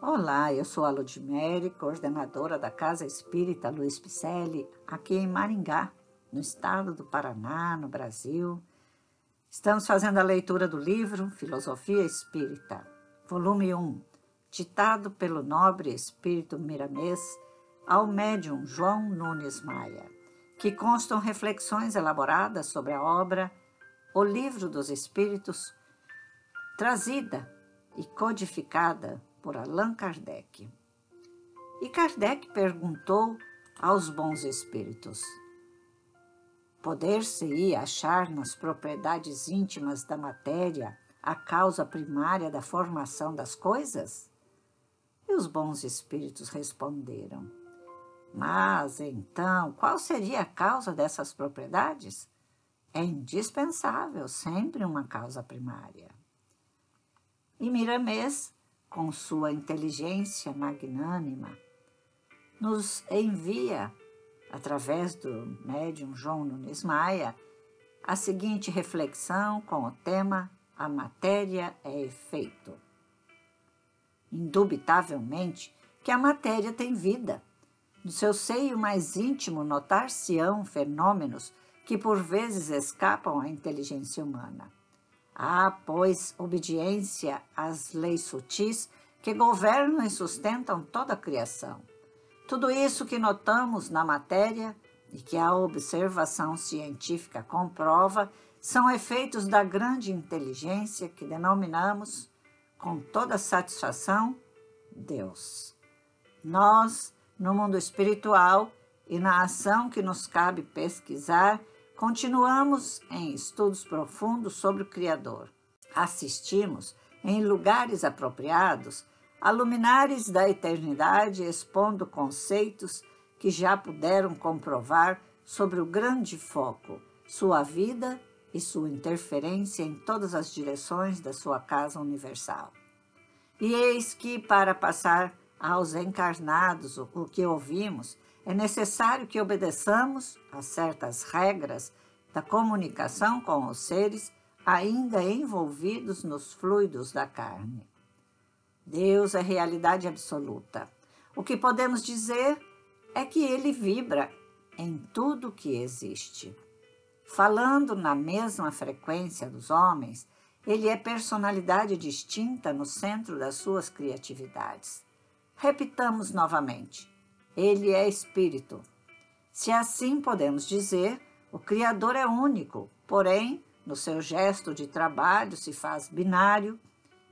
Olá, eu sou a Ludmere, coordenadora da Casa Espírita Luiz Picelli, aqui em Maringá, no estado do Paraná, no Brasil. Estamos fazendo a leitura do livro Filosofia Espírita, volume 1, ditado pelo nobre espírito miramês ao médium João Nunes Maia, que constam reflexões elaboradas sobre a obra O Livro dos Espíritos, trazida e codificada por Allan Kardec. E Kardec perguntou aos bons espíritos: Poder-se-ia achar nas propriedades íntimas da matéria a causa primária da formação das coisas? E os bons espíritos responderam: Mas então, qual seria a causa dessas propriedades? É indispensável sempre uma causa primária. E Miramês, com sua inteligência magnânima, nos envia, através do médium João Nunes Maia, a seguinte reflexão com o tema A matéria é efeito. Indubitavelmente que a matéria tem vida. No seu seio mais íntimo notar-se-ão fenômenos que por vezes escapam à inteligência humana. Há, pois, obediência às leis sutis que governam e sustentam toda a criação. Tudo isso que notamos na matéria e que a observação científica comprova são efeitos da grande inteligência que denominamos, com toda satisfação, Deus. Nós, no mundo espiritual e na ação que nos cabe pesquisar, Continuamos em estudos profundos sobre o Criador. Assistimos, em lugares apropriados, a luminares da eternidade expondo conceitos que já puderam comprovar sobre o grande foco, sua vida e sua interferência em todas as direções da sua casa universal. E eis que, para passar aos encarnados o que ouvimos, é necessário que obedeçamos a certas regras da comunicação com os seres ainda envolvidos nos fluidos da carne. Deus é realidade absoluta. O que podemos dizer é que ele vibra em tudo que existe. Falando na mesma frequência dos homens, ele é personalidade distinta no centro das suas criatividades. Repitamos novamente: ele é espírito. Se assim podemos dizer, o Criador é único, porém, no seu gesto de trabalho se faz binário,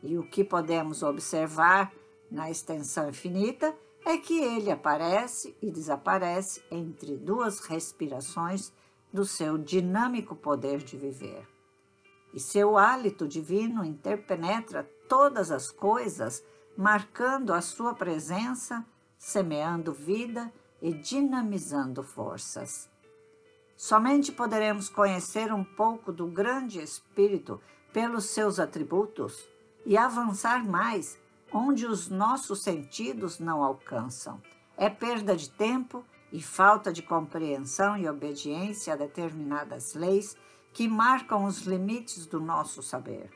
e o que podemos observar na extensão infinita é que ele aparece e desaparece entre duas respirações do seu dinâmico poder de viver. E seu hálito divino interpenetra todas as coisas, marcando a sua presença semeando vida e dinamizando forças. Somente poderemos conhecer um pouco do grande Espírito pelos seus atributos e avançar mais onde os nossos sentidos não alcançam. É perda de tempo e falta de compreensão e obediência a determinadas leis que marcam os limites do nosso saber.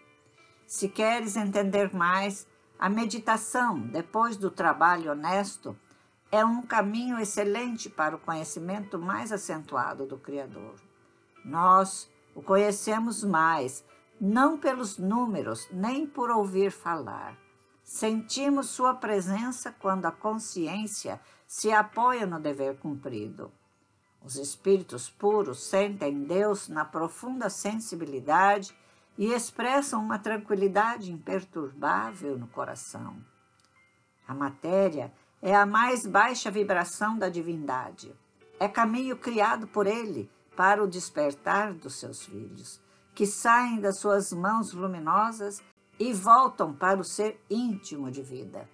Se queres entender mais, a meditação, depois do trabalho honesto, é um caminho excelente para o conhecimento mais acentuado do Criador. Nós o conhecemos mais, não pelos números, nem por ouvir falar. Sentimos sua presença quando a consciência se apoia no dever cumprido. Os espíritos puros sentem Deus na profunda sensibilidade e expressam uma tranquilidade imperturbável no coração. A matéria é a mais baixa vibração da divindade. É caminho criado por ele para o despertar dos seus filhos, que saem das suas mãos luminosas e voltam para o ser íntimo de vida.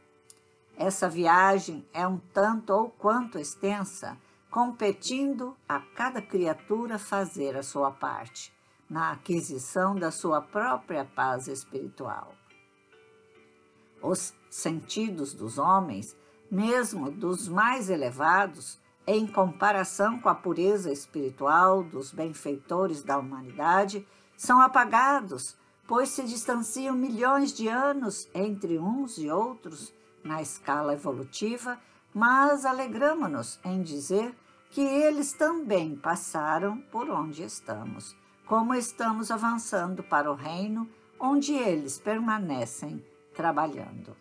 Essa viagem é um tanto ou quanto extensa, competindo a cada criatura fazer a sua parte na aquisição da sua própria paz espiritual. Os sentidos dos homens, mesmo dos mais elevados, em comparação com a pureza espiritual dos benfeitores da humanidade, são apagados, pois se distanciam milhões de anos entre uns e outros na escala evolutiva, mas alegramo-nos em dizer que eles também passaram por onde estamos, como estamos avançando para o reino onde eles permanecem trabalhando.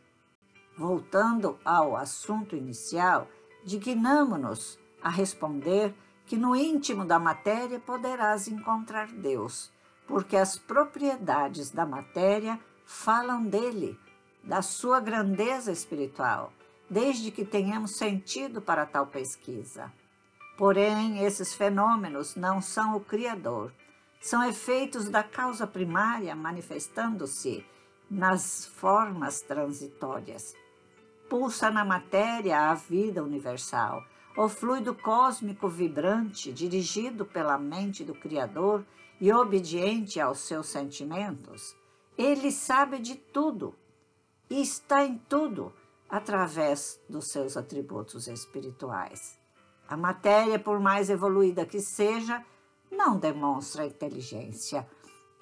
Voltando ao assunto inicial, dignamo-nos a responder que no íntimo da matéria poderás encontrar Deus, porque as propriedades da matéria falam dele, da sua grandeza espiritual, desde que tenhamos sentido para tal pesquisa. Porém, esses fenômenos não são o Criador, são efeitos da causa primária manifestando-se nas formas transitórias. Pulsa na matéria a vida universal, o fluido cósmico vibrante, dirigido pela mente do Criador e obediente aos seus sentimentos. Ele sabe de tudo e está em tudo através dos seus atributos espirituais. A matéria, por mais evoluída que seja, não demonstra inteligência.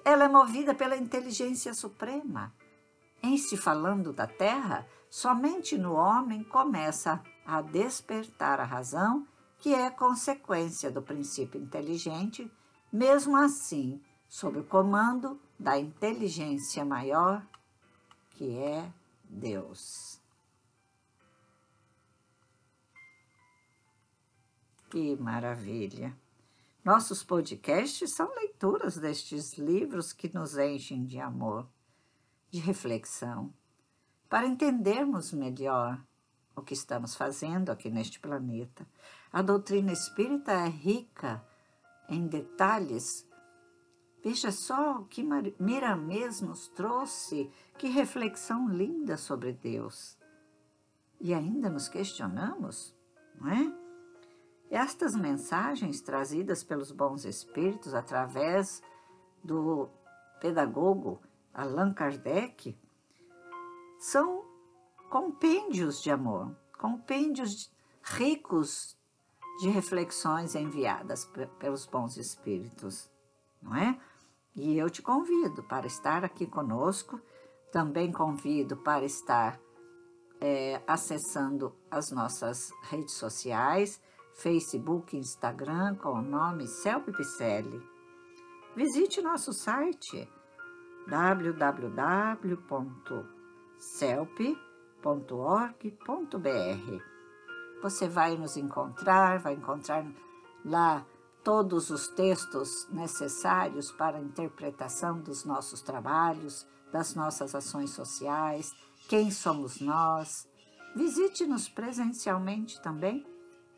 Ela é movida pela inteligência suprema. Em se falando da Terra, somente no homem começa a despertar a razão, que é consequência do princípio inteligente, mesmo assim, sob o comando da inteligência maior, que é Deus. Que maravilha! Nossos podcasts são leituras destes livros que nos enchem de amor, de reflexão, para entendermos melhor o que estamos fazendo aqui neste planeta. A doutrina espírita é rica em detalhes. Veja só o que Miramês nos trouxe, que reflexão linda sobre Deus. E ainda nos questionamos, não é? Estas mensagens trazidas pelos bons espíritos através do pedagogo Allan Kardec são compêndios de amor, compêndios ricos de reflexões enviadas pelos bons espíritos, não é? E eu te convido para estar aqui conosco, também convido para estar é, acessando as nossas redes sociais, Facebook e Instagram com o nome Celpe Picelli. Visite nosso site www.celpe.org.br. Você vai nos encontrar, vai encontrar lá todos os textos necessários para a interpretação dos nossos trabalhos, das nossas ações sociais, quem somos nós. Visite-nos presencialmente também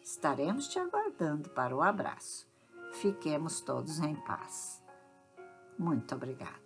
Estaremos te aguardando para o abraço. Fiquemos todos em paz. Muito obrigada.